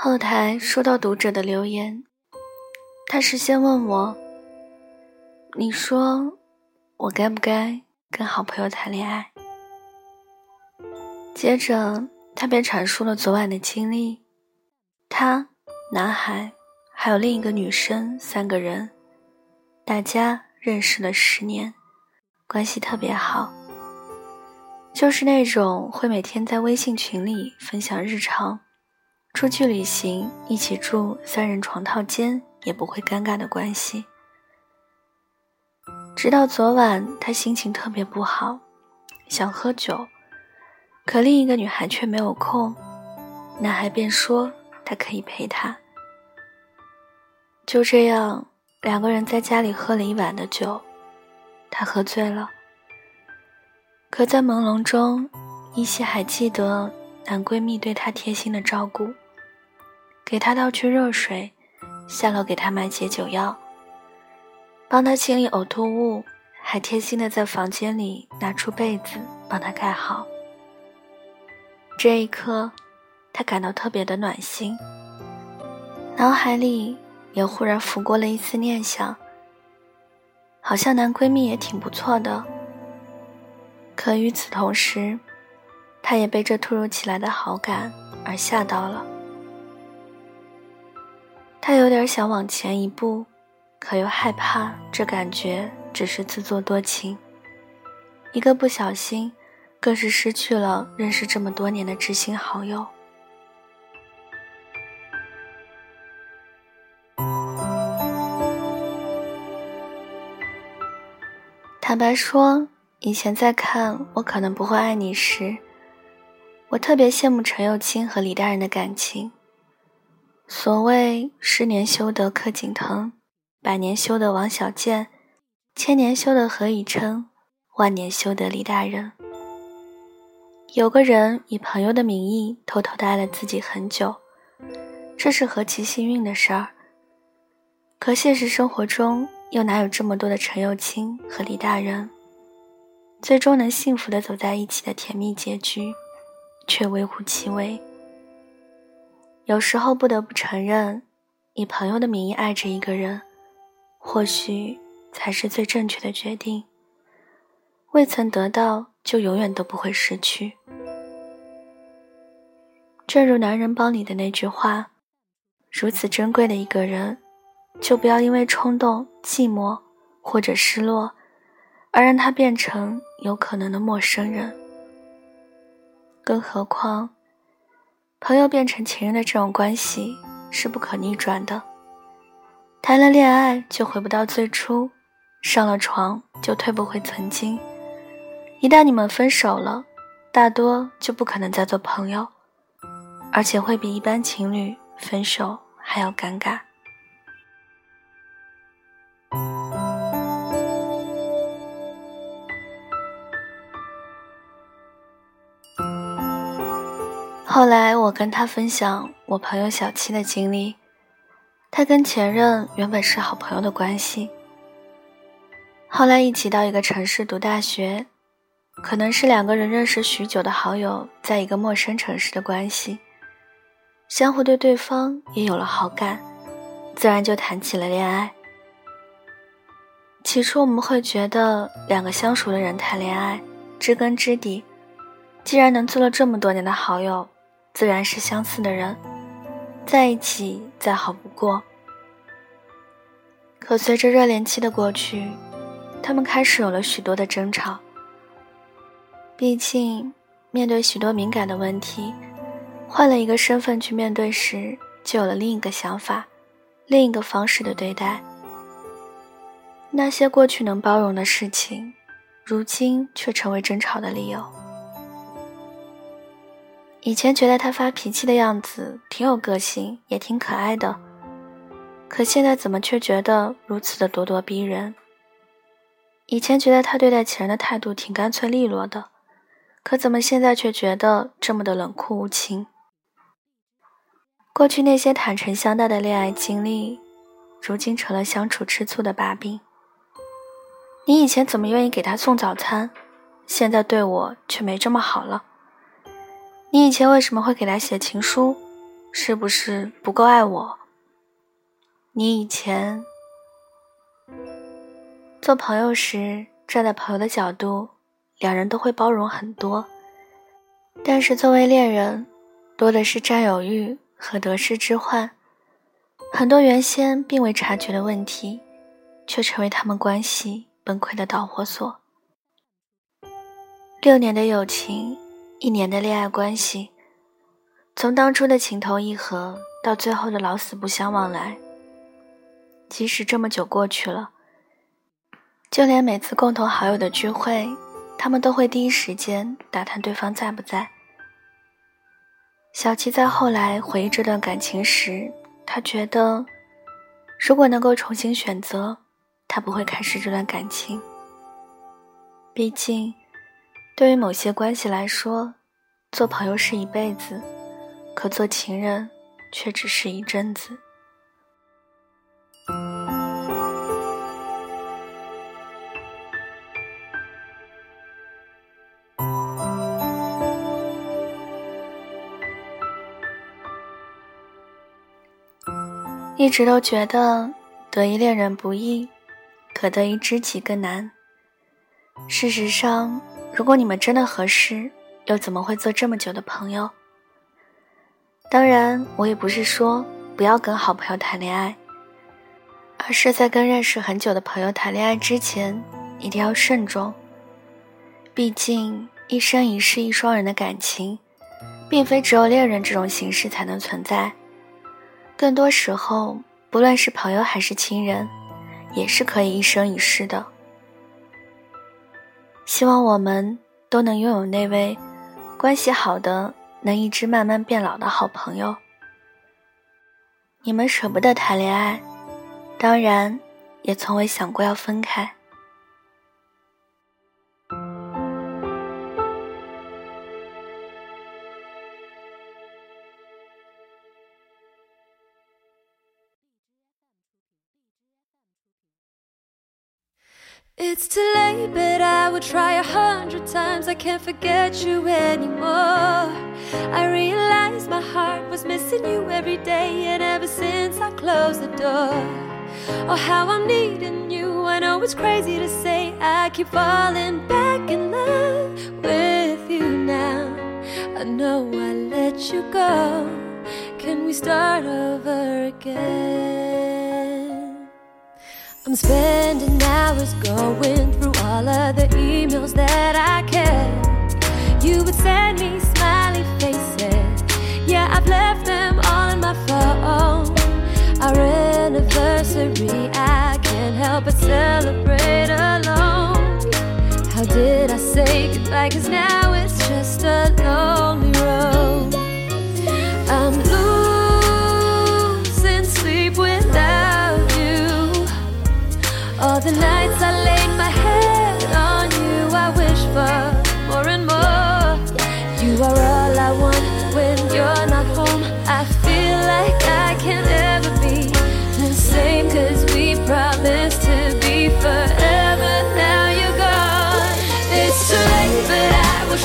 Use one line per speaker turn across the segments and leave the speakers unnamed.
后台收到读者的留言，他是先问我：“你说我该不该跟好朋友谈恋爱？”接着他便阐述了昨晚的经历，他、男孩还有另一个女生三个人，大家认识了十年，关系特别好。就是那种会每天在微信群里分享日常，出去旅行一起住三人床套间也不会尴尬的关系。直到昨晚，他心情特别不好，想喝酒，可另一个女孩却没有空，男孩便说他可以陪她。就这样，两个人在家里喝了一晚的酒，他喝醉了。可在朦胧中，依稀还记得男闺蜜对她贴心的照顾，给她倒去热水，下楼给她买解酒药，帮她清理呕吐物，还贴心的在房间里拿出被子帮她盖好。这一刻，她感到特别的暖心，脑海里也忽然浮过了一丝念想，好像男闺蜜也挺不错的。可与此同时，他也被这突如其来的好感而吓到了。他有点想往前一步，可又害怕这感觉只是自作多情。一个不小心，更是失去了认识这么多年的知心好友。坦白说。以前在看《我可能不会爱你》时，我特别羡慕陈幼卿和李大人的感情。所谓十年修得柯景腾，百年修得王小贱，千年修得何以琛，万年修得李大人。有个人以朋友的名义偷偷的爱了自己很久，这是何其幸运的事儿。可现实生活中又哪有这么多的陈幼卿和李大人？最终能幸福的走在一起的甜蜜结局，却微乎其微。有时候不得不承认，以朋友的名义爱着一个人，或许才是最正确的决定。未曾得到，就永远都不会失去。正如《男人帮》里的那句话：“如此珍贵的一个人，就不要因为冲动、寂寞或者失落。”而让他变成有可能的陌生人，更何况，朋友变成情人的这种关系是不可逆转的。谈了恋爱就回不到最初，上了床就退不回曾经。一旦你们分手了，大多就不可能再做朋友，而且会比一般情侣分手还要尴尬。后来我跟他分享我朋友小七的经历，他跟前任原本是好朋友的关系，后来一起到一个城市读大学，可能是两个人认识许久的好友，在一个陌生城市的关系，相互对对方也有了好感，自然就谈起了恋爱。起初我们会觉得两个相熟的人谈恋爱，知根知底，既然能做了这么多年的好友。自然是相似的人，在一起再好不过。可随着热恋期的过去，他们开始有了许多的争吵。毕竟，面对许多敏感的问题，换了一个身份去面对时，就有了另一个想法，另一个方式的对待。那些过去能包容的事情，如今却成为争吵的理由。以前觉得他发脾气的样子挺有个性，也挺可爱的，可现在怎么却觉得如此的咄咄逼人？以前觉得他对待前任的态度挺干脆利落的，可怎么现在却觉得这么的冷酷无情？过去那些坦诚相待的恋爱经历，如今成了相处吃醋的把柄。你以前怎么愿意给他送早餐，现在对我却没这么好了？你以前为什么会给他写情书？是不是不够爱我？你以前做朋友时，站在朋友的角度，两人都会包容很多。但是作为恋人，多的是占有欲和得失之患。很多原先并未察觉的问题，却成为他们关系崩溃的导火索。六年的友情，一年的恋爱关系，从当初的情投意合，到最后的老死不相往来。即使这么久过去了，就连每次共同好友的聚会，他们都会第一时间打探对方在不在。小七在后来回忆这段感情时。他觉得，如果能够重新选择，他不会开始这段感情。毕竟，对于某些关系来说，做朋友是一辈子，可做情人却只是一阵子。一直都觉得得一恋人不易，可得一知己更难。事实上，如果你们真的合适，又怎么会做这么久的朋友？当然，我也不是说不要跟好朋友谈恋爱，而是在跟认识很久的朋友谈恋爱之前，一定要慎重。毕竟，一生一世一双人的感情，并非只有恋人这种形式才能存在。更多时候，不论是朋友还是亲人，也是可以一生一世的。希望我们都能拥有那位关系好的、能一直慢慢变老的好朋友。你们舍不得谈恋爱，当然，也从未想过要分开。
It's too late, but I would try a hundred times. I can't forget you anymore. I realized my heart was missing you every day, and ever since I closed the door. Oh, how I'm needing you. I know it's crazy to say, I keep falling back in love with you now. I know I let you go. Can we start over again? I'm spending hours going through all of the emails that I kept. You would send me smiley faces. Yeah, I've left them all in my phone.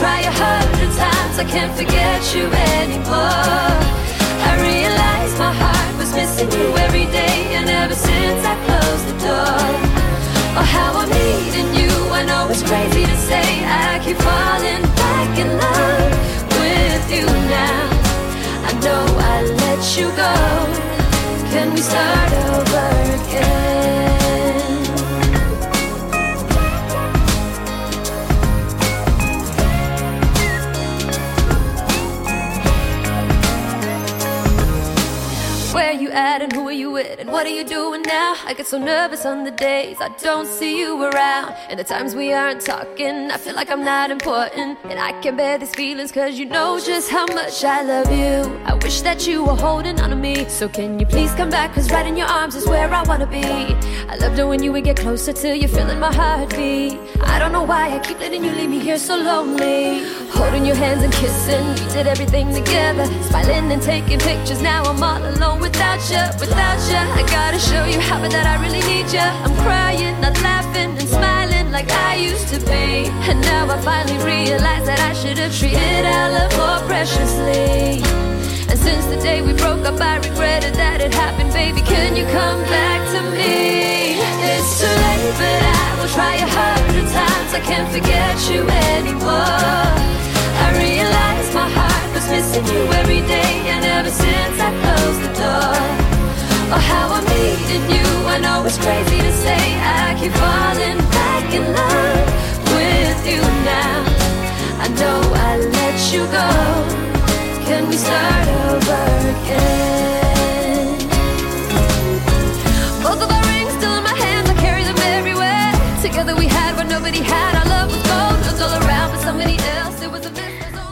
Try a hundred times. I can't forget you anymore. I realize my heart was missing you every day, and ever since I Where you at and who are you with and what are you doing now? I get so nervous on the days I don't see you around. And the times we aren't talking, I feel like I'm not important. And I can bear these feelings cause you know just how much I love you. I wish that you were holding on to me. So can you please come back? Cause right in your arms is where I wanna be. I loved it when you would get closer till you're feeling my heartbeat. I why I keep letting you leave me here so lonely. Holding your hands and kissing, we did everything together. Smiling and taking pictures, now I'm all alone without you, without you. I gotta show you how that I really need you. I'm crying, not laughing and smiling like I used to be. And now I finally realize that I should have treated our love more preciously. And since the day we broke up, I regretted that it happened, baby. Can you come back to me? It's too late, but I will try hundred times. I can't forget you anymore. I realize my heart was missing you every day, and ever since I closed the door. Oh, how I'm needing you. I know it's crazy to say I keep falling back in love with you now. I know I let you go. Can we start over again?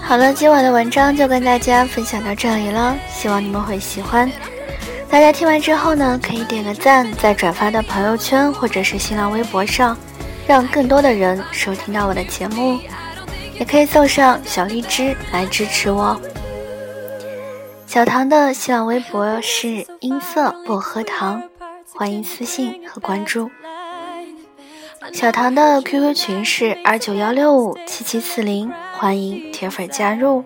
好了，今晚的文章就跟大家分享到这里了，希望你们会喜欢。大家听完之后呢，可以点个赞，再转发到朋友圈或者是新浪微博上，让更多的人收听到我的节目。也可以送上小荔枝来支持我。小唐的新浪微博是音色薄荷糖，欢迎私信和关注。小唐的 QQ 群是二九幺六五七七四零，欢迎铁粉加入。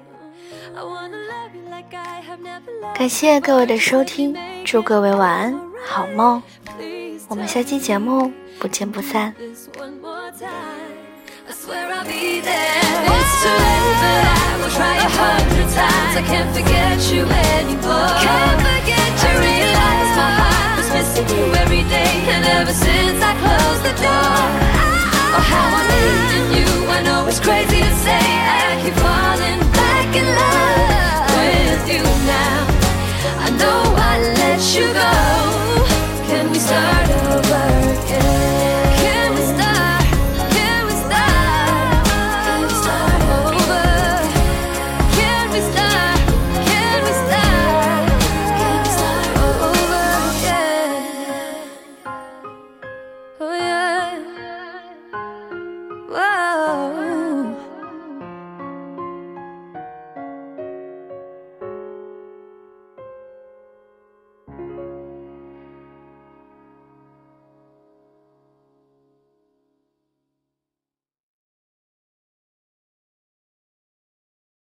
感谢各位的收听，祝各位晚安，好梦。我们下期节目不见不散。
to you every day. And ever since I closed the door, oh, how I'm needing you. I know it's crazy to say.